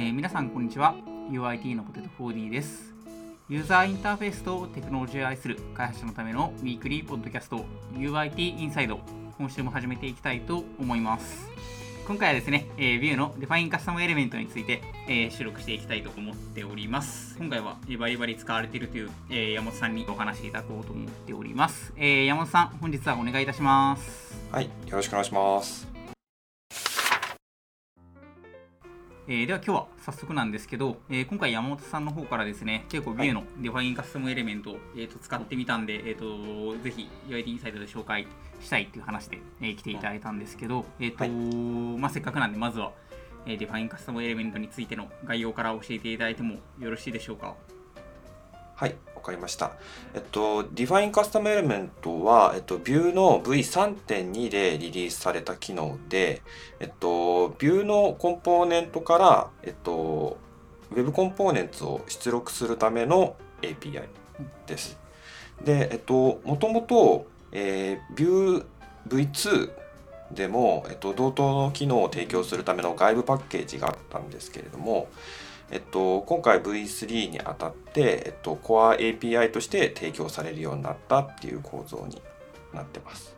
えー、皆さんこんにちは。UIT のポテト 4D です。ユーザーインターフェースとテクノロジーを愛する開発者のためのウィークリーポッドキャスト UIT インサイド今週も始めていきたいと思います。今回はですね、えー、Vue の Define Custom Element について、えー、収録していきたいと思っております。今回はバリバリ使われているという、えー、山本さんにお話しいただこうと思っております、えー、山本さん本日はお願いいたします。はいよろしくお願いします。えー、では今日は早速なんですけど、えー、今回山本さんの方からですね、結構 Vue の Define Custom Element を、えー、と使ってみたんで、えーと、ぜひ UID インサイドで紹介したいっていう話で、えー、来ていただいたんですけど、えーと、はい、まあ、せっかくなんでまずは、えー、Define Custom Element についての概要から教えていただいてもよろしいでしょうか？はい、わかりました。えっと、Define Custom Element は、えっと、Vue の V3.2 でリリースされた機能で、えっと、Vue のコンポーネントから、えっと、Web コンポーネンツを出力するための API です。で、えっと、もともと、えー、Vue V2 でも、えっと、同等の機能を提供するための外部パッケージがあったんですけれども、えっと、今回 V3 にあたって、えっと、Core API として提供されるようになったっていう構造になってます。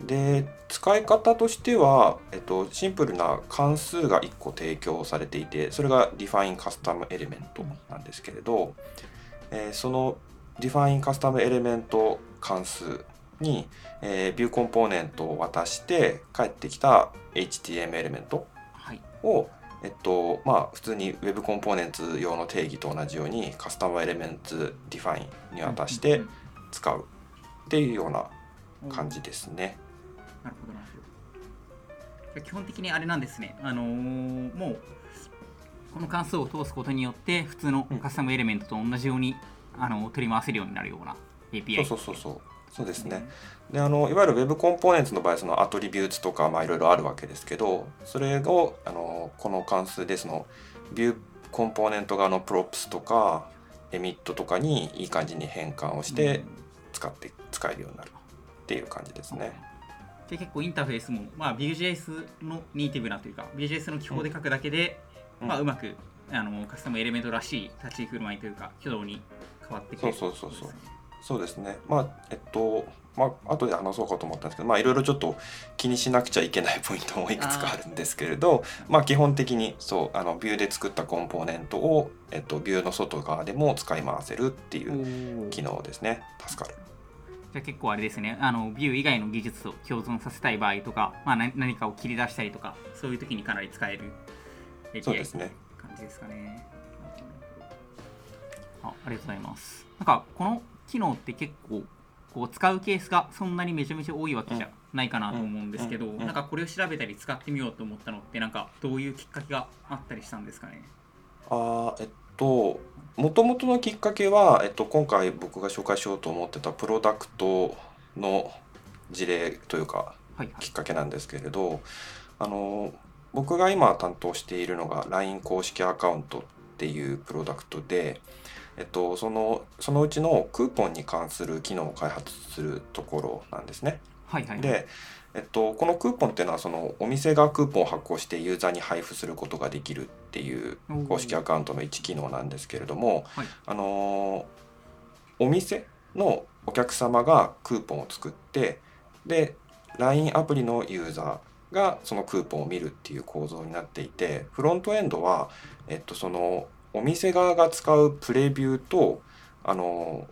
で使い方としては、えっと、シンプルな関数が1個提供されていてそれが Define Custom Element なんですけれど、えー、その Define Custom Element 関数に、えー、View コンポーネントを渡して返ってきた HTML エレメントを、はいえっと、まあ、普通に Web コンポーネンツ用の定義と同じように custom elements define に渡して使うっていうような感じですね。なるほどなるほど。基本的にあれなんですね。あのー、もうこの関数を通すことによって普通の custom element と同じように、うん、あの取り回せるようになるような API。そうそうそうそう。そうですね。であのいわゆる Web コンポーネンツの場合その attributes とかいろいろあるわけですけどそれをあのこの関数でその Vue コンポーネント側の props とかエミットとかにいい感じに変換をして使って使えるようになるっていう感じですね。で結構インターフェースも、まあ、Vue.js のネイティブなというか Vue.js の記法で書くだけで、うん、まあ、うまくあのカスタムエレメントらしい立ち振る舞いというか挙動に変わってくる、そうそうそうそうそうですね。まあえっとまあ後で話そうかと思ったんですけどまあいろいろちょっと気にしなくちゃいけないポイントもいくつかあるんですけれどまあ基本的にそうあのビューで作ったコンポーネントを、えっと、ビューの外側でも使い回せるっていう機能ですね。助かる。じゃあ結構あれですね。あのビュー以外の技術と共存させたい場合とか、まあ、何かを切り出したりとかそういう時にかなり使えるそうですね。感じですかね。あありがとうございます。なんかこの機能って結構こう使うケースがそんなにめちゃめちゃ多いわけじゃないかなと思うんですけど、なんかこれを調べたり使ってみようと思ったのってなんかどういうきっかけがあったりしたんですかね？あえっともともとのきっかけは、えっと、今回僕が紹介しようと思ってたプロダクトの事例というか、きっかけなんですけれどあの僕が今担当しているのが LINE 公式アカウントっていうプロダクトでえっと、そのそのうちのクーポンに関する機能を開発するところなんですね。はいはい、で、えっと、このクーポンっていうのはそのお店がクーポンを発行してユーザーに配布することができるっていう公式アカウントの一機能なんですけれども、はい、あのお店のお客様がクーポンを作ってで LINE アプリのユーザーがそのクーポンを見るっていう構造になっていてフロントエンドは、えっと、そのお店側が使うプレビューとあの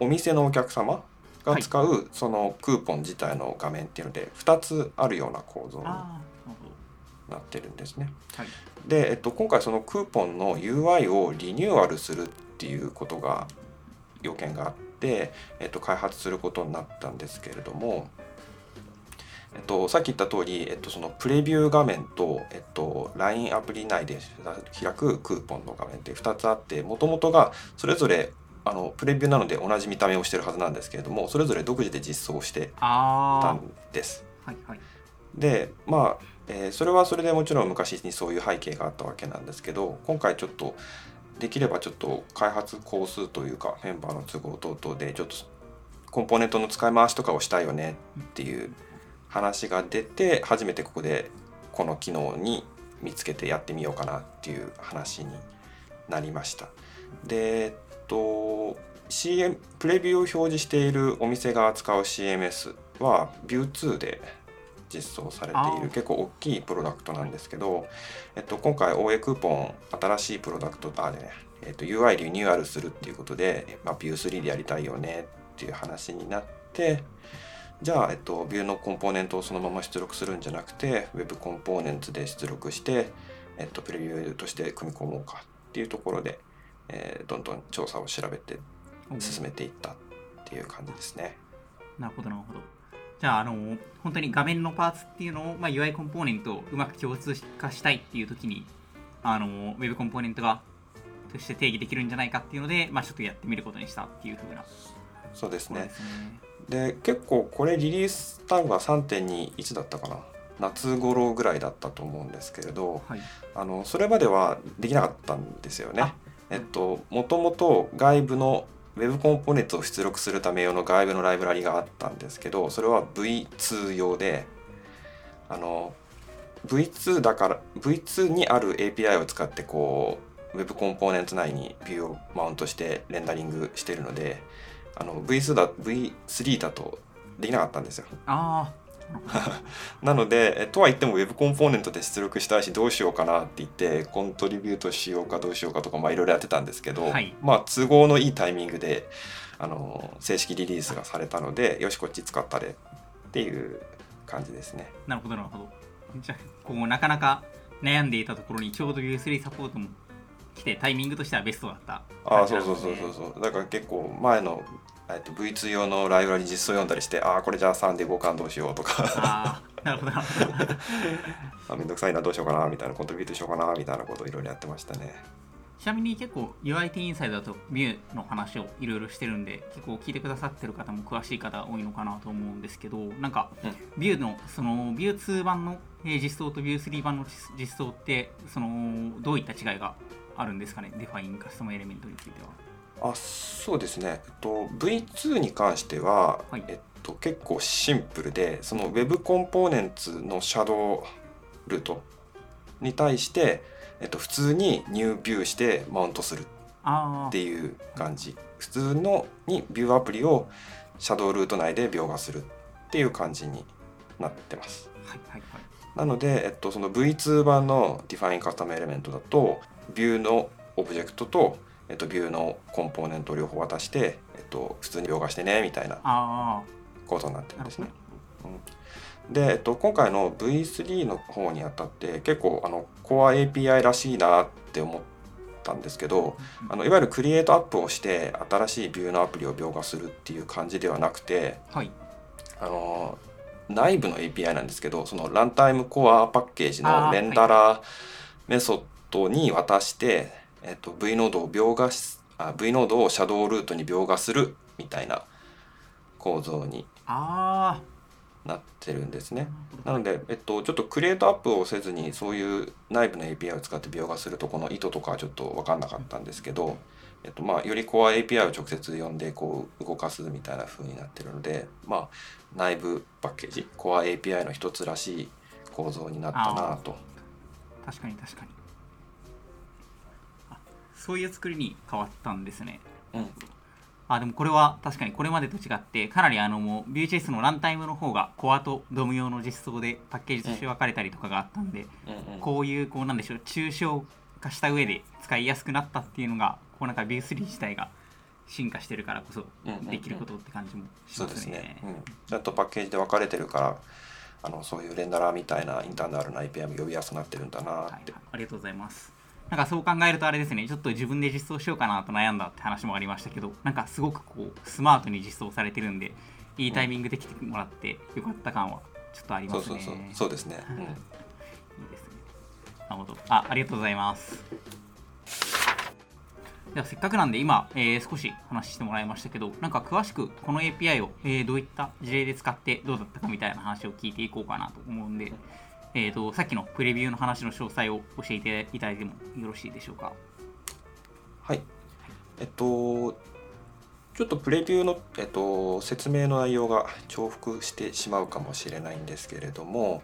お店のお客様が使うそのクーポン自体の画面っていうので2つあるような構造になってるんですね。はい、で、えっと、今回そのクーポンの UI をリニューアルするっていうことが要件があって、えっと、開発することになったんですけれどもえっと、さっき言った通り、えっと、そのプレビュー画面と、えっと、LINE アプリ内で開くクーポンの画面って2つあってもともとがそれぞれあのプレビューなので同じ見た目をしてるはずなんですけれどもそれぞれ独自で実装してたんです。はいはい、でまあ、えー、それはそれでもちろん昔にそういう背景があったわけなんですけど今回ちょっとできればちょっと開発工数というかメンバーの都合等々でちょっとコンポーネントの使い回しとかをしたいよねっていう話が出て初めてここでこの機能に見つけてやってみようかなっていう話になりました。で、えっと、CM プレビューを表示しているお店が扱う CMS は View2 で実装されている結構大きいプロダクトなんですけど、えっと、今回 OA クーポン新しいプロダクトあでね、えっと、UI リニューアルするっていうことで、まあ、View3 でやりたいよねっていう話になってじゃあ、えっと、ビューのコンポーネントをそのまま出力するんじゃなくて Web コンポーネンツで出力して、えっと、プレビューとして組み込もうかっていうところで、えー、どんどん調査を調べて進めていったっていう感じですね。なるほどなるほど。じゃあ、あの本当に画面のパーツっていうのを、まあ、UI コンポーネントをうまく共通化したいっていう時にあの Web コンポーネントがとして定義できるんじゃないかっていうので、まあ、ちょっとやってみることにしたっていうふうなそうですね。で結構これリリースしたのが3.21だったかな。夏頃ぐらいだったと思うんですけれど、はい、あのそれまではできなかったんですよね。えっともともと外部の Web コンポーネントを出力するため用の外部のライブラリがあったんですけどそれは V2 用であの V2 だから V2 にある API を使ってこう Web コンポーネント内にビューをマウントしてレンダリングしてるのであの V2 だ V3 だとできなかったんですよ。あ なのでとは言っても Web コンポーネントで出力したいしどうしようかなって言ってコントリビュートしようかどうしようかとかいろいろやってたんですけど、はい、まあ都合のいいタイミングであの正式リリースがされたのでよしこっち使ったでっていう感じですね。なるほどなるほど。じゃあこうなかなか悩んでいたところにちょうど U3 サポートも来てタイミングとしてはベストだったああそうそうそうそうそう。だから結構前のえっと V2 用のライブラリ実装読んだりしてああこれじゃあ3で互換どうしようとか。ああなるほど。なるほどあめんどくさいなどうしようかなみたいなコントリビュートしようかなみたいなことをいろいろやってましたね。ちなみに結構 UIT インサイドだとビューの話をいろいろしてるんで結構聞いてくださってる方も詳しい方多いのかなと思うんですけどなんか、ビューのそのビュー2版の実装とビュー3版の実装ってそのどういった違いがあるんですかね？ define custom element については。あそうですね、えっと、V2 に関しては、はい、えっと、結構シンプルでその Web コンポーネンツのシャドウルートに対して、えっと、普通に new Vue してマウントするっていう感じ。普通のに Vue アプリを shadow root 内で描画するっていう感じになってます。はいはいはい、なので、えっと、その V2 版の Define Custom Element だとビューのオブジェクトと、えっと、ビューのコンポーネントを両方渡して、えっと、普通に描画してねみたいな構造になってるんですね。うん、で、えっと、今回の V3 の方にあたって結構あの Core API らしいなって思ったんですけど、あのいわゆるクリエイトアップをして新しいビューのアプリを描画するっていう感じではなくて、はい、あの内部の API なんですけどその runtime core パッケージの renderer メソッドに渡して、えっと、V ノードを描画しあ V ノードをシャドウルートに描画するみたいな構造になってるんですね。なので、えっと、ちょっと create app をせずにそういう内部の API を使って描画するとこの意図とかはちょっと分かんなかったんですけど、えっとまあ、よりコア API を直接呼んでこう動かすみたいな風になってるので、まあ、内部パッケージコア API の一つらしい構造になったなと。確かに確かにそういう作りに変わったんですね。うん、あでもこれは確かにこれまでと違ってかなりあのもう Vue.js のランタイムの方がコアとドム用の実装でパッケージとして分かれたりとかがあったんで、うんうん、こういうこうなんでしょう抽象化した上で使いやすくなったっていうのがこうなんか Vue3 自体が進化してるからこそできることって感じもしますね。そうですね、うん、ちゃんとパッケージで分かれてるからあのそういうレンダラーみたいなインターナルな API も呼びやすくなってるんだなって、はいはい、ありがとうございます。なんかそう考えるとあれですね、ちょっと自分で実装しようかなと悩んだって話もありましたけど、なんかすごくこうスマートに実装されてるんで、いいタイミングで来てもらってよかった感はちょっとありますね。そうそうそうそうですね。うん、いいですね。なるほど。あ、ありがとうございます。ではせっかくなんで今、えー、少し話してもらいましたけど、なんか詳しくこの API を、えー、どういった事例で使ってどうだったかみたいな話を聞いていこうかなと思うんで、えーと、さっきのプレビューの話の詳細を教えていただいてもよろしいでしょうか？はい。えっと、ちょっとプレビューの、えっと、説明の内容が重複してしまうかもしれないんですけれども、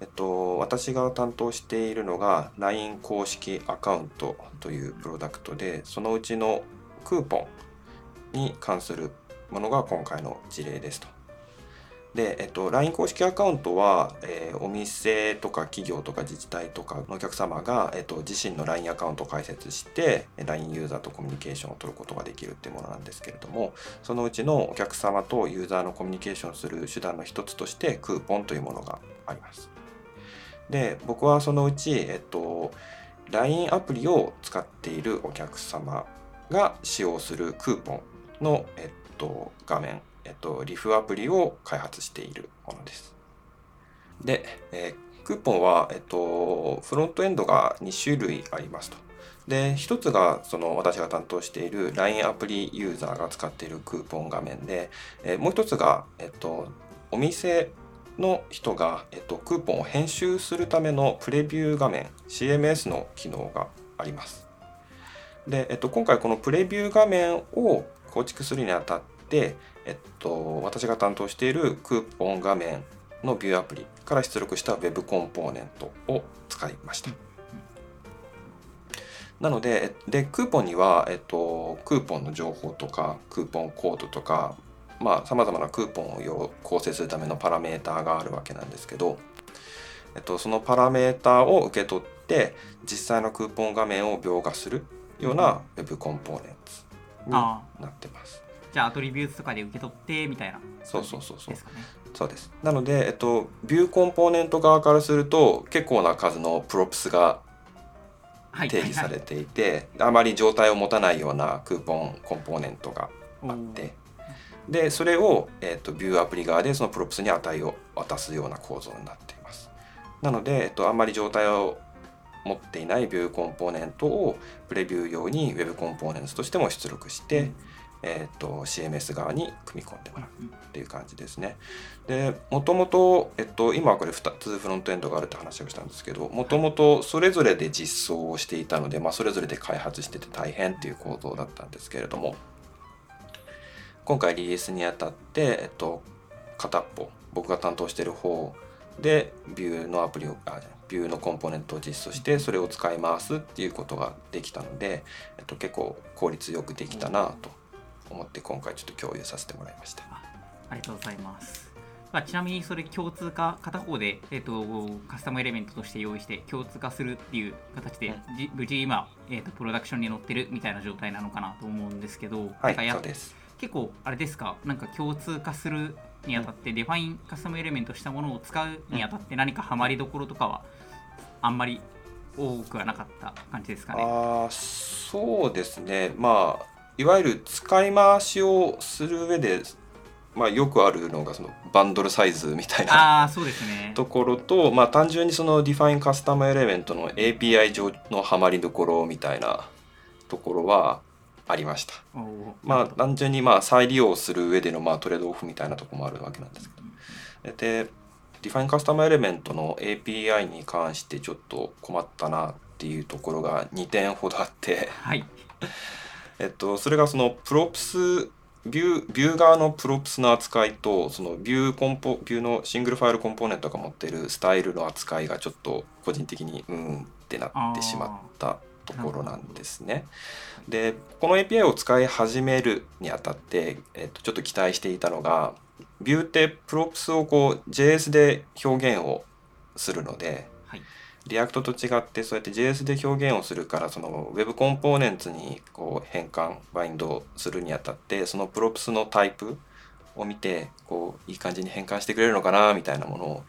えっと、私が担当しているのが LINE 公式アカウントというプロダクトでそのうちのクーポンに関するものが今回の事例ですと。で、えっと、LINE 公式アカウントは、えー、お店とか企業とか自治体とかのお客様が、えっと、自身の LINE アカウントを開設して LINE ユーザーとコミュニケーションを取ることができるっていうものなんですけれどもそのうちのお客様とユーザーのコミュニケーションする手段の一つとしてクーポンというものがあります。で僕はそのうち、えっと、LINE アプリを使っているお客様が使用するクーポンの、えっと、画面えっと、リフアプリを開発しているものです。で、えー、クーポンは、えっと、フロントエンドが2種類ありますと。で、一つがその私が担当している LINE アプリユーザーが使っているクーポン画面で、えー、もう一つが、えっと、お店の人が、えっと、クーポンを編集するためのプレビュー画面 CMS の機能があります。で、えっと、今回このプレビュー画面を構築するにあたって、えっと、私が担当しているクーポン画面のビューアプリから出力した Web コンポーネントを使いました。なので、で、クーポンには、えっと、クーポンの情報とか、クーポンコードとか、まあ、様々なクーポンを構成するためのパラメーターがあるわけなんですけど、えっと、そのパラメーターを受け取って、実際のクーポン画面を描画するような Web コンポーネンツになってます。じゃあアトリビュートとかで受け取ってみたいな、そうそうそうそう、ね、そうです。なので、えっと、ビューコンポーネント側からすると結構な数のプロプスが定義されていて、はいはいはい、あまり状態を持たないようなクーポンコンポーネントがあって。でそれを、えっと、ビューアプリ側でそのプロプスに値を渡すような構造になっています。なので、えっと、あんまり状態を持っていないビューコンポーネントをプレビュー用に Web コンポーネントとしても出力して、うんえーと、CMS 側に組み込んでもらうっていう感じですね。でもともと、えっと、今はこれ2つフロントエンドがあるって話をしたんですけどもともとそれぞれで実装をしていたので、まあ、それぞれで開発してて大変っていう構造だったんですけれども今回リリースにあたって、えっと、片っぽ僕が担当している方でビューのアプリをあビューのコンポーネントを実装してそれを使いますっていうことができたので、えっと、結構効率よくできたなと思って今回ちょっと共有させてもらいました。ありがとうございます。まあ、ちなみにそれ共通化片方で、えーと、カスタムエレメントとして用意して共通化するっていう形で、無事今、えーと、プロダクションに乗ってるみたいな状態なのかなと思うんですけど、はい、そうです。結構あれですか？なんか共通化するにあたって、 Define Custom Element したものを使うにあたって何かハマりどころとかはあんまり多くはなかった感じですかね？あそうですね。まあいわゆる使い回しをする上で、まあ、よくあるのがそのバンドルサイズみたいなところと、まあ、単純にその Define Custom Element の API 上のハマりどころみたいなところはありました。まあ単純にまあ再利用する上でのまあトレードオフみたいなところもあるわけなんですけど。で Define Custom Element の API に関してちょっと困ったなっていうところが2点ほどあって、はい えっと、それがそのプロプスビュービュー側のプロプスの扱いとそのビューコンポビューのシングルファイルコンポーネントが持っているスタイルの扱いがちょっと個人的にうんってなってしまったところなんですね。でこの API を使い始めるにあたって、えっと、ちょっと期待していたのが Vue って props をこう JS で表現をするので React と違ってそうやって JS で表現をするからその Web Components にこう変換バインドするにあたってその props のタイプを見てこういい感じに変換してくれるのかなみたいなものを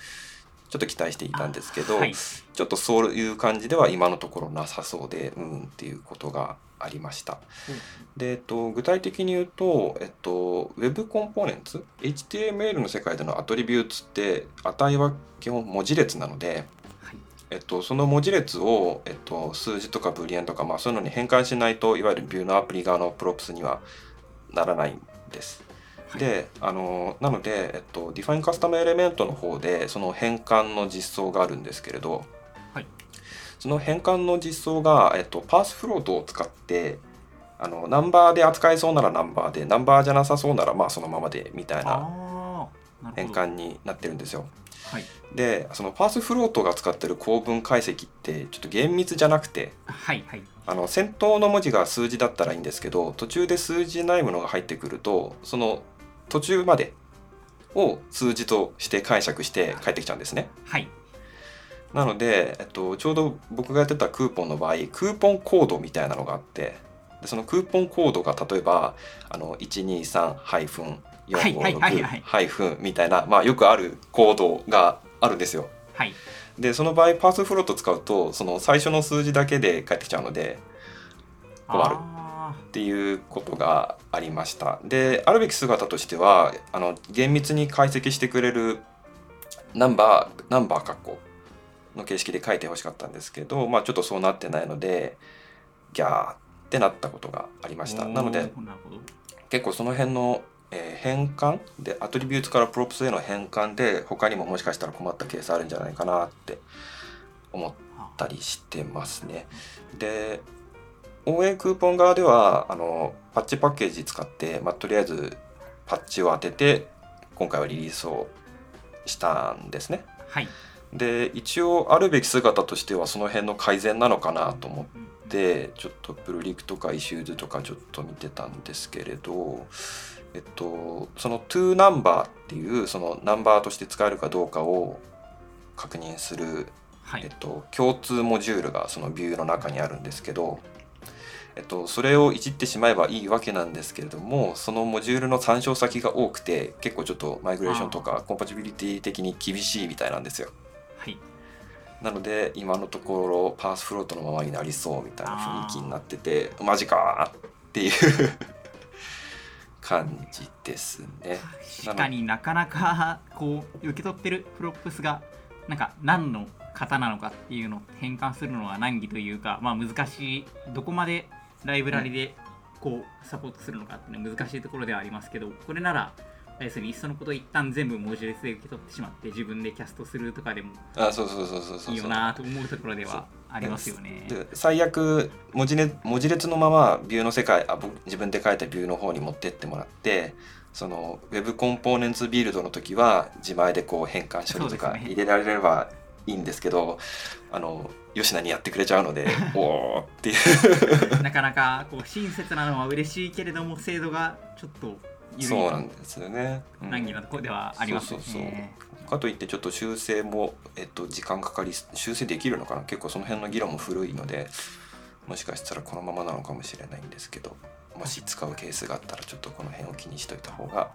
ちょっと期待していたんですけど、はい、ちょっとそういう感じでは今のところなさそうでうんっていうことがありました。うん、で、えっと、具体的に言うと、えっと、Web コンポーネンツ HTML の世界でのアトリビューツって値は基本文字列なのでえっと、その文字列を、えっと、数字とかブリエンとか、まあ、そういうのに変換しないといわゆるビューのアプリ側のプロプスにはならないんです。はい、であのなので、えっと、Define Custom Element の方でその変換の実装があるんですけれど、はい、その変換の実装が、えっと、パースフロートを使ってあのナンバーで扱えそうならナンバーでナンバーじゃなさそうならまあそのままでみたいな変換になってるんですよ。はいでそのパースフロートが使ってる構文解析ってちょっと厳密じゃなくてはいはい。あの先頭の文字が数字だったらいいんですけど途中で数字ないものが入ってくるとその途中までを数字として解釈して返ってきちゃうんですね。はい。なので、えっと、ちょうど僕がやってたクーポンの場合クーポンコードみたいなのがあってでそのクーポンコードが例えばあの123ハイフンはいはいはいはい。456ハイフンみたいな、まあ、よくあるコードがあるんですよ。はい。でその場合パースフロート使うとその最初の数字だけで返ってきちゃうので困る。あっていうことがありました。であるべき姿としてはあの厳密に解析してくれるナンバーナンバー括弧の形式で書いてほしかったんですけど、まあ、ちょっとそうなってないのでギャーってなったことがありました。ーなので結構その辺の、えー変換？でアトリビュートからプロプスへの変換で他にももしかしたら困ったケースあるんじゃないかなって思っあたりしてますね。で応援クーポン側ではあの patch-package 使って、まあ、とりあえずパッチを当てて今回はリリースをしたんですね。はいで一応あるべき姿としてはその辺の改善なのかなと思ってちょっとプルリクとか issues とかちょっと見てたんですけれど、えっと、その to ナンバーっていうそのナンバーとして使えるかどうかを確認するはい。えっと、共通モジュールがそのビューの中にあるんですけど、えっと、それをいじってしまえばいいわけなんですけれどもそのモジュールの参照先が多くて結構ちょっとマイグレーションとかコンパチビリティ的に厳しいみたいなんですよ。はい。なので今のところパースフロートのままになりそうみたいな雰囲気になっててマジかーっていう感じですね。確かになかなかこう受け取ってる props がなんか何の型なのかっていうのを変換するのは難儀というかまあ難しい。どこまでライブラリでこうサポートするのかっていうのは難しいところではありますけどこれなら要するにいっそのこと一旦全部文字列で受け取ってしまって自分でキャストするとかでもあそうそうそうそうそうそう。いいよなと思うところではありますよね。で最悪文字列文字列のまま Vue の世界あ僕自分で書いた Vue の方に持ってってもらってその Web コンポーネンツビルドの時は自前でこう変換処理とか入れられればいいんですけどあの吉野にやってくれちゃうので おおっていうなかなかこう親切なのは嬉しいけれども精度がちょっとそうなんですよね。うん難儀なところではありますよそうそうそうね。かといってちょっと修正も、えっと、時間かかり修正できるのかな？結構その辺の議論も古いのでもしかしたらこのままなのかもしれないんですけどもし使うケースがあったらちょっとこの辺を気にしといた方が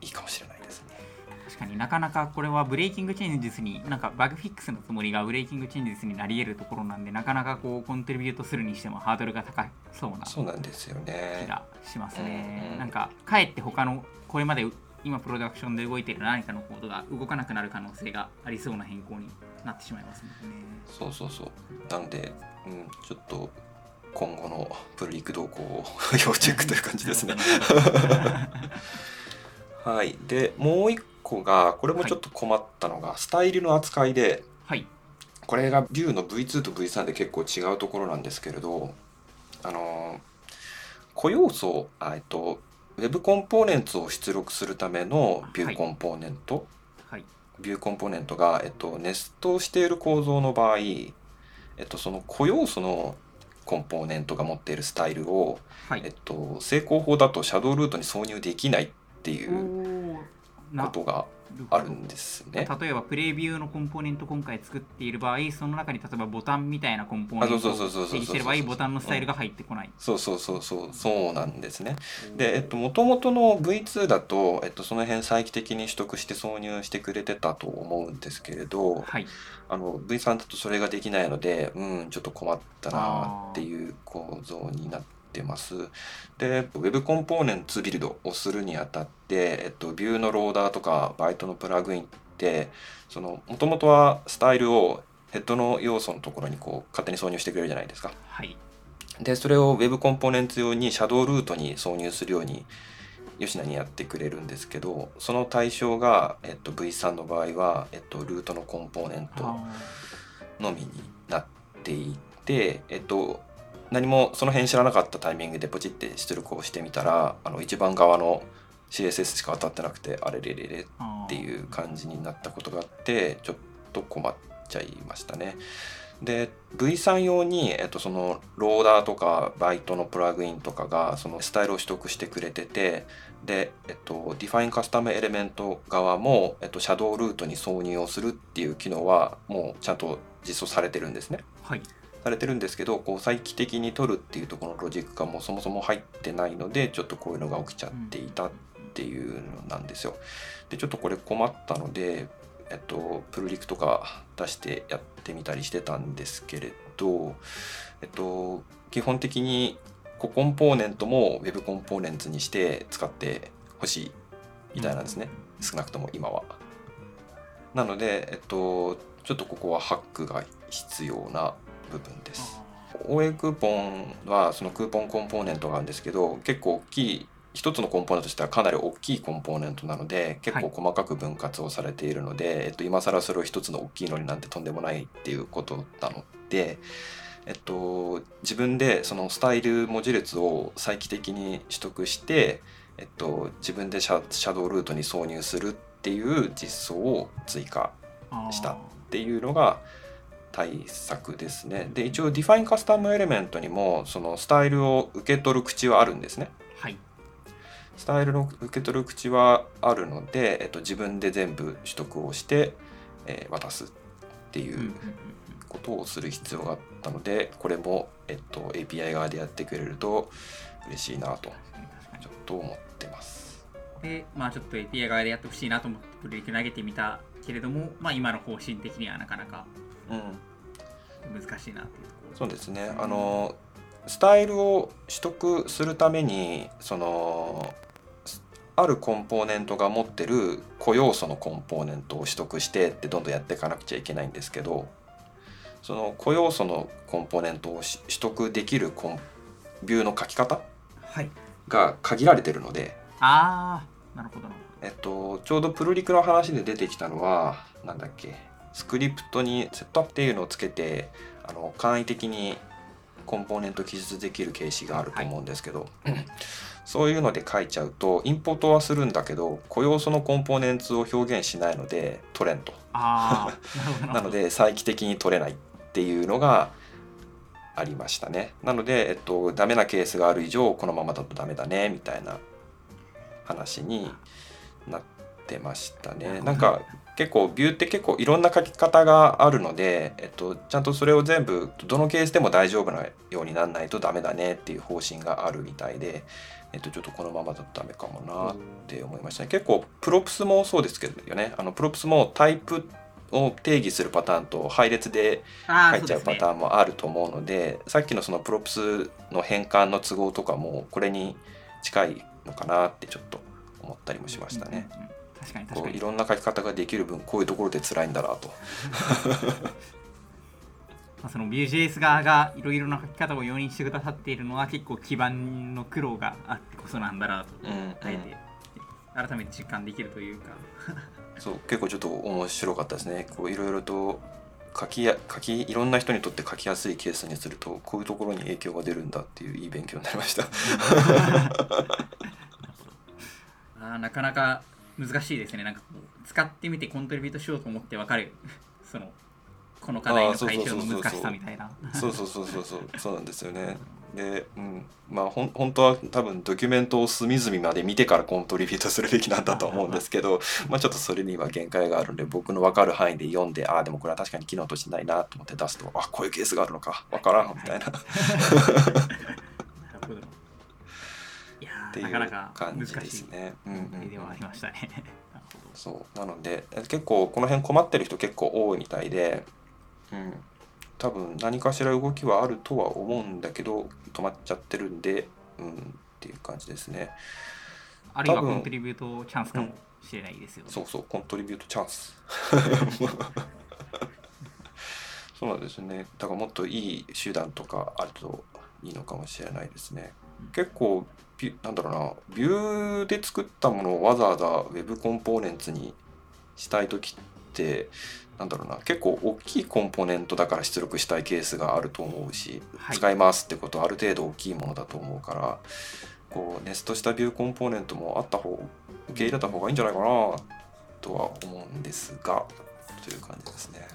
いいかもしれないかになかなかこれは breaking changes になんかバグフィックスのつもりが breaking changes になり得るところなんでなかなかこうコントリビュートするにしてもハードルが高そうなそうなんですよ気ね。がしますねうん。なんかかえって他のこれまで今プロダクションで動いている何かのコードが動かなくなる可能性がありそうな変更になってしまいますもんね。そうそうそう。なので、うん、ちょっと今後のプルリク動向を 要チェックという感じですね。はい。で、もう一個が、これもちょっと困ったのが、スタイルの扱いで、はい。これがビューの V2 と V3 で結構違うところなんですけれど、あのー、固要素、あえっと、Web コンポーネンツを出力するためのビューコンポーネント、はい。ビューコンポーネントが、えっと、ネストしている構造の場合、えっと、その固要素のコンポーネントが持っているスタイルを、はい。えっと、成功法だとシャドウルートに挿入できないっていうことがあるんですね。例えばプレビューのコンポーネント今回作っている場合その中に例えばボタンみたいなコンポーネントを定義している場合ボタンのスタイルが入ってこない。そうそうそうそうそうなんですね。で、えっと、もともとの V2 だと、えっと、その辺再帰的に取得して挿入してくれてたと思うんですけれど、はい。あの V3 だとそれができないので、うん、ちょっと困ったなっていう構造になってます。で、Web コンポーネンツビルドをするにあたって、えっと、ビューのローダーとかバイトのプラグインって、その、もともとはスタイルをヘッドの要素のところにこう勝手に挿入してくれるじゃないですか。はい。で、それを Web コンポーネンツ用にシャドウルートに挿入するように吉野にやってくれるんですけど、その対象が、えっと、V3 の場合は、えっと、ルートのコンポーネントあのみになっていて、えっと、何もその辺知らなかったタイミングでポチって出力をしてみたらあの一番側の CSS しか当たってなくてあれれれれっていう感じになったことがあってちょっと困っちゃいましたね。で V3 用に、えっと、そのローダーとかバイトのプラグインとかがそのスタイルを取得してくれててで、えっと、Define Custom Element 側も、えっと、シャドウルートに挿入をするっていう機能はもうちゃんと実装されてるんですね。はいされてるんですけどこう再帰的に取るっていうところのロジックがもうそもそも入ってないのでちょっとこういうのが起きちゃっていたっていうのなんですよ。でちょっとこれ困ったので、えっと、プルリクとか出してやってみたりしてたんですけれど、えっと、基本的にココンポーネントも Web コンポーネンツにして使ってほしいみたいなんですね、少なくとも今は。なので、えっと、ちょっとここはハックが必要な部分です。OA クーポンはそのクーポンコンポーネントがあるんですけど結構大きい一つのコンポーネントとしてはかなり大きいコンポーネントなので結構細かく分割をされているので、えっと、今更それを一つの大きいのになんてとんでもないっていうことなので、えっと、自分でそのスタイル文字列を再帰的に取得して、えっと、自分でシャシャドウルートに挿入するっていう実装を追加したっていうのが対策ですね。で一応 Define Custom Element にもそのスタイルを受け取る口はあるんですね。はいスタイルの受け取る口はあるので、えっと、自分で全部取得をして、えー渡すっていうことをする必要があったのでこれも、えっと、API 側でやってくれると嬉しいなとちょっと思ってます。でまあちょっと API 側でやってほしいなと思ってプルリク投げてみたけれどもまあ今の方針的にはなかなかうん難しいなっていうところ。そうですね。あのスタイルを取得するためにそのあるコンポーネントが持ってる固要素のコンポーネントを取得してってどんどんやっていかなくちゃいけないんですけどその固要素のコンポーネントをし取得できるコンビューの書き方はい。が限られてるので、ああなるほど。えっと、ちょうどプルリクの話で出てきたのはなんだっけスクリプトにセットアップっていうのをつけてあの簡易的にコンポーネント記述できる形式があると思うんですけど、そういうので書いちゃうとインポートはするんだけど固要素のコンポーネンツを表現しないので取れんと。な なので再帰的に取れないっていうのがありましたね。なので、えっと、ダメなケースがある以上このままだとダメだねみたいな話になってましたね。なんか結構ビューって結構いろんな書き方があるので、えっと、ちゃんとそれを全部どのケースでも大丈夫なようにならないとダメだねっていう方針があるみたいで、えっと、ちょっとこのままだとダメかもなって思いました。ね結構プロプスもそうですけどね。あのプロプスもタイプを定義するパターンと配列であ書いちゃうパターンもあると思うのでさっきのそのプロプスの変換の都合とかもこれに近いのかなってちょっと思ったりもしましたね。うんうんうん確かに確かにいろんな書き方ができる分こういうところで辛いんだなと。まあ、その Vue.js 側がいろいろな書き方を容認してくださっているのは結構基盤の苦労があってこそなんだなと、うんうんあえて改めて実感できるというか そう結構ちょっと面白かったですね。こういろいろと書きや書きいろんな人にとって書きやすいケースにするとこういうところに影響が出るんだっていういい勉強になりました。あーなかなか難しいですね。なんか使ってみてコントリビュートしようと思って分かる。そのこの課題の解消の難しさみたいな。そうそうそうそうそう。そうなんですよね。で、うん、まあほん本当は多分ドキュメントを隅々まで見てからコントリビュートするべきなんだと思うんですけど まあちょっとそれには限界があるんで僕の分かる範囲で読んでああでもこれは確かに機能としてないなと思って出すとあこういうケースがあるのか。分からんみたいな。っ なるほどいやていう感じですね。うんそうなのでえ結構この辺困ってる人結構多いみたいで、うん、多分何かしら動きはあるとは思うんだけど止まっちゃってるんで、うん、っていう感じですね。あるいはコントリビュートチャンスかもしれないですよね、そうそうコントリビュートチャンス。そうなんですね。だからもっといい手段とかあるといいのかもしれないですね。結構なんだろうな。ビューで作ったものをわざわざ Web コンポーネンツにしたい時っってなんだろうな。結構大きいコンポーネントだから出力したいケースがあると思うし、はい。使いますってことはある程度大きいものだと思うからこうネストしたビューコンポーネントもあった方受け入れた方がいいんじゃないかなとは思うんですがという感じですね。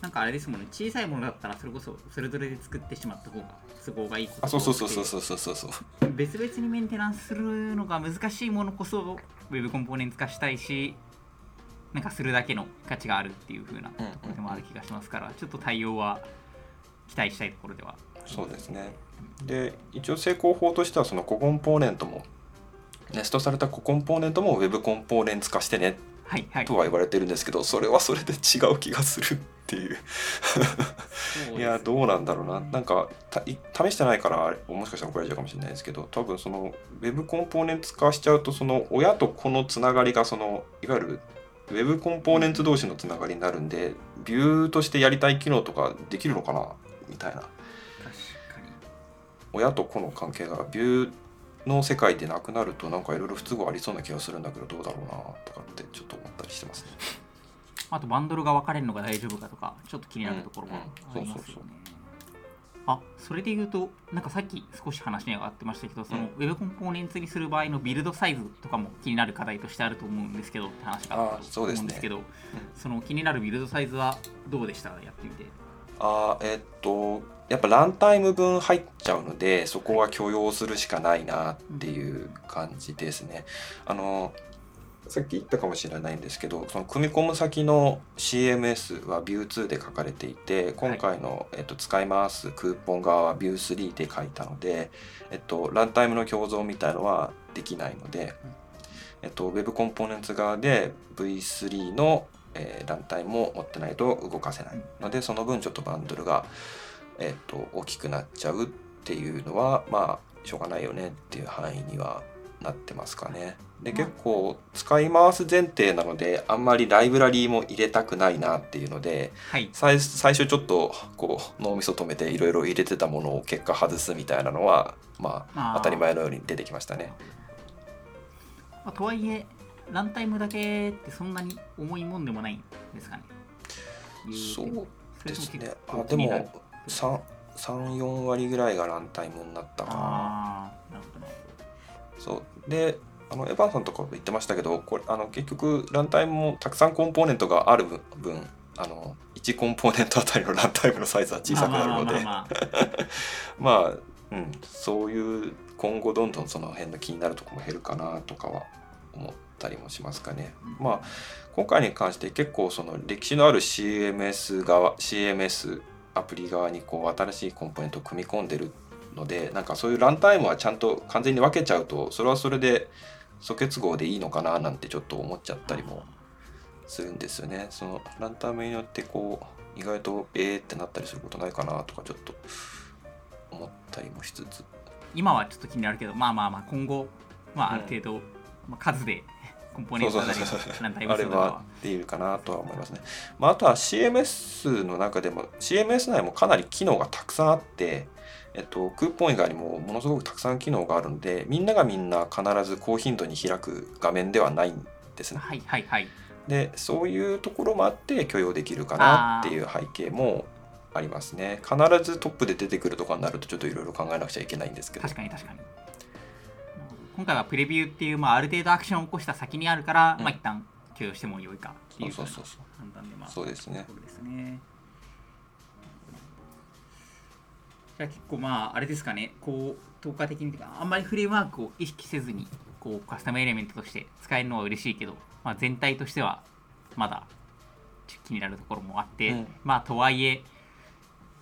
なんかあれですもんね。小さいものだったらそれこそそれぞれで作ってしまった方が都合がいいことあそうそうそうそううそうそうそうそう。別々にメンテナンスするのが難しいものこそ Web コンポーネンツ化したいしなんかするだけの価値があるっていう風なところでもある気がしますから、ちょっと対応は期待したいところでは。そうですね。で一応成功法としてはそのココンポーネントもネストされたココンポーネントも Web コンポーネンツ化してねはいはい。とは言われてるんですけどそれはそれで違う気がするっていう。いやどうなんだろうな。なんか試してないからあれもしかしたら怒られちゃうかもしれないですけど多分その Web コンポーネンツ化しちゃうとその親と子のつながりがそのいわゆる Web コンポーネンツ同士のつながりになるんでビューとしてやりたい機能とかできるのかなみたいな。確かに。親と子の関係がビューの世界でなくなるとなんかいろいろ不都合ありそうな気がするんだけどどうだろうなとかってちょっと思ったりしてますね。あとバンドルが分かれるのが大丈夫かとかちょっと気になるところもありますよね、あそれで言うとなんかさっき少し話に上がってましたけどそのうん。Web コンポーネンツにする場合のビルドサイズとかも気になる課題としてあると思うんですけどって話があったと思うんですけど。その気になるビルドサイズはどうでした？やってみて。あーえっとやっぱランタイム分入っちゃうのでそこは許容するしかないなっていう感じですね。あのさっき言ったかもしれないんですけどその組み込む先の CMS は Vue2 で書かれていて今回の、えっと、使い回すクーポン側は Vue3 で書いたので、えっと、ランタイムの共存みたいのはできないので、えっと、Web コンポーネンツ側で V3 の、えーランタイムを持ってないと動かせないのでその分ちょっとバンドルが、えっと、大きくなっちゃうっていうのはまあしょうがないよねっていう範囲にはなってますかね。でまあ結構使い回す前提なのであんまりライブラリーも入れたくないなっていうのではい最最初ちょっとこう脳みそ止めていろいろ入れてたものを結果外すみたいなのはまあ当たり前のように出てきましたね。まあとはいえランタイムだけってそんなに重いもんでもないんですかねそうですね。あでも34割ぐらいがランタイムになったかな。なるほどなるそう。であのエヴァンさんとかも言ってましたけどこれあの結局ランタイムもたくさんコンポーネントがある分あの1コンポーネントあたりのランタイムのサイズは小さくなるので。まあうん、そういう今後どんどんその辺の気になるところも減るかなとかは思ったりもしますかね。うん。まあ今回に関して結構その歴史のある CMS 側 CMS アプリ側にこう新しいコンポーネントを組み込んでるのでなんかそういうランタイムはちゃんと完全に分けちゃうとそれはそれで素結合でいいのかななんてちょっと思っちゃったりもするんですよね。そのランタイムによってこう意外とえーってなったりすることないかなとかちょっと思ったりもしつつ今はちょっと気になるけどまあまあまあ今後、まあ、ある程度、まあ、数でコンポーネントなりそうそうそうそうランタイムあれするのかはできるかなとは思いますね。まあ、あとは CMS の中でも CMS 内もかなり機能がたくさんあって、えっと、クーポン以外にもものすごくたくさん機能があるのでみんながみんな必ず高頻度に開く画面ではないんですね。はいはいはいでそういうところもあって許容できるかなっていう背景もありますね。必ずトップで出てくるとかになるとちょっといろいろ考えなくちゃいけないんですけど確。かに確かに今回はプレビューっていう、まあ、ある程度アクションを起こした先にあるから、うん。まあ一旦許容してもよいかっていうそうそうそう。そう判断でまあそうですね。ところですね。じゃあ結構まああれですかね。こう透過的にあんまりフレームワークを意識せずにこうカスタムエレメントとして使えるのは嬉しいけど、まあ、全体としてはまだ気になるところもあって、うん。まあとはいえ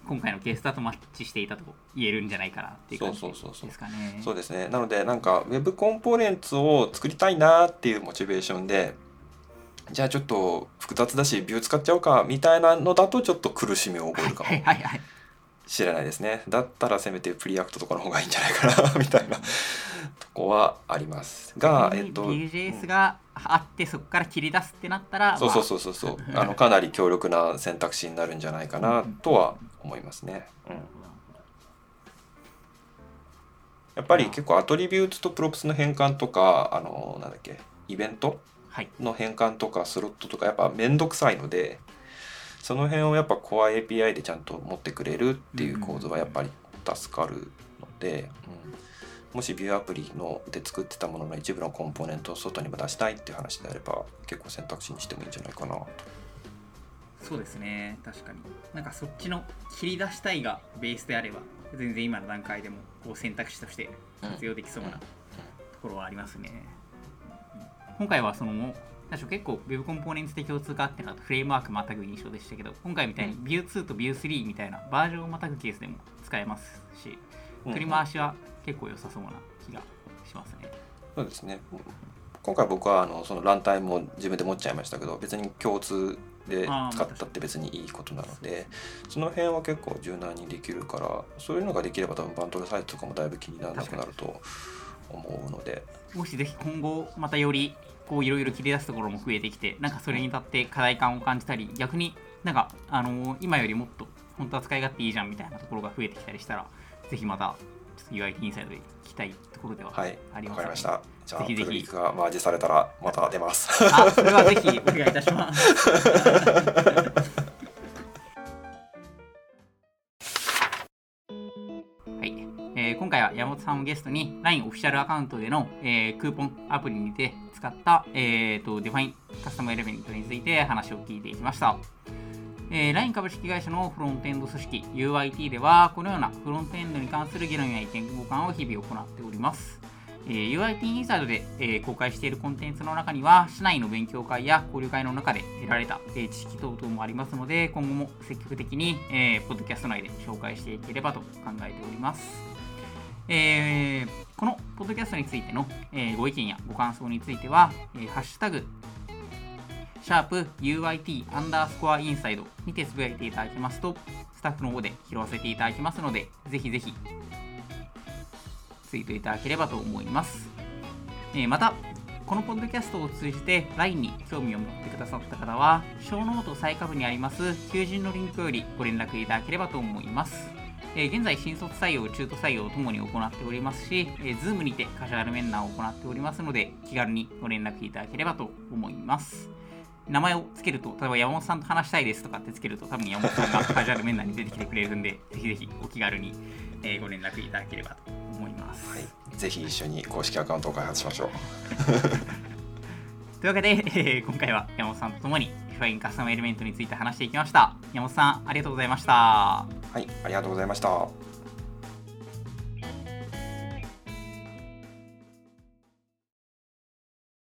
今回のケースだとマッチしていたと言えるんじゃないかなっていう感じそうそうそうそうですかね。そうですね。なので、なんか Web Components を作りたいなっていうモチベーションで、じゃあちょっと複雑だし、 Vue 使っちゃおうかみたいなのだとちょっと苦しみを覚えるかもはいはいはい。しれないですね。だったらせめて Preact とかの方がいいんじゃないかな みたいなとこはあります。が、えっと、Vue.js があってそこから切り出すってなったら、そうそうう。そうそうそう、あのかなり強力な選択肢になるんじゃないかなとは思いますね。うんやっぱり結構アトリビュートとプロプスの変換とか、あの、なんだっけ、イベントはいの変換とかスロットとかやっぱ面倒くさいのでその辺をやっぱ Core API でちゃんと持ってくれるっていう構図はやっぱり助かるので、うん。もしビューアプリので作ってたものの一部のコンポーネントを外にも出したいっていう話であれば結構選択肢にしてもいいんじゃないかなと。そうですね。確かに。なんかそっちの切り出したいがベースであれば全然今の段階でもこう選択肢として活用できそうなところはありますね、今回はそのなんでしょう結構 Web コンポーネンツで共通化っていうのはフレームワークまたぐ印象でしたけど今回みたいに Vue2 と Vue3 みたいなバージョンをまたぐケースでも使えますし振り回しは結構良さそうな気がしますね。そうですね。今回僕はあのそのランタイムを自分で持っちゃいましたけど別に共通で使ったって別にいいことなのでその辺は結構柔軟にできるからそういうのができれば多分バンドルサイズとかもだいぶ気にならなくなると思うので。もしぜひ今後またよりこういろいろ切り出すところも増えてきてなんかそれに立って課題感を感じたり逆になんかあのー今よりもっと本当は使い勝手いいじゃんみたいなところが増えてきたりしたらぜひまたちょっと UIT INSIDE で聞きたいところでははいありますわかりました。じゃあぜひぜひ。がマージされたらまた出ます。あそれはぜひお願いいたします。山本さんをゲストに LINE オフィシャルアカウントでの、えークーポンアプリにて使った、えー、と Define Custom Element について話を聞いていきました。えー LINE 株式会社のフロントエンド組織 UIT ではこのようなフロントエンドに関する議論や意見交換を日々行っております。えー UIT インサイドで、えー公開しているコンテンツの中には、市内の勉強会や交流会の中で得られた、えー知識等々もありますので、今後も積極的に、えーポッドキャスト内で紹介していければと考えております。えーこのポッドキャストについての、えーご意見やご感想については、えーハッシュタグ、シャープ UIT アンダースコアインサイドにてつぶやいていただきますと、スタッフの方で拾わせていただきますので、ぜひぜひツイートいただければと思います。えまた、このポッドキャストを通じて LINE に興味を持ってくださった方は、ショーノート最下部にあります求人のリンクよりご連絡いただければと思います。えー現在、新卒採用、中途採用ともに行っておりますし、えー、Zoom にてカジュアル面談を行っておりますので、気軽にご連絡いただければと思います。名前をつけると、例えば山本さんと話したいですとかってつけると、多分山本さんがカジュアル面談に出てきてくれるんで、ぜひぜひお気軽に、えーご連絡いただければと思います。はいぜひ一緒に公式アカウントを開発しましょう というわけで、えー今回は山本さんと共に F1 カスタムエレメントについて話していきました。山本さん、ありがとうございました。はいありがとうございました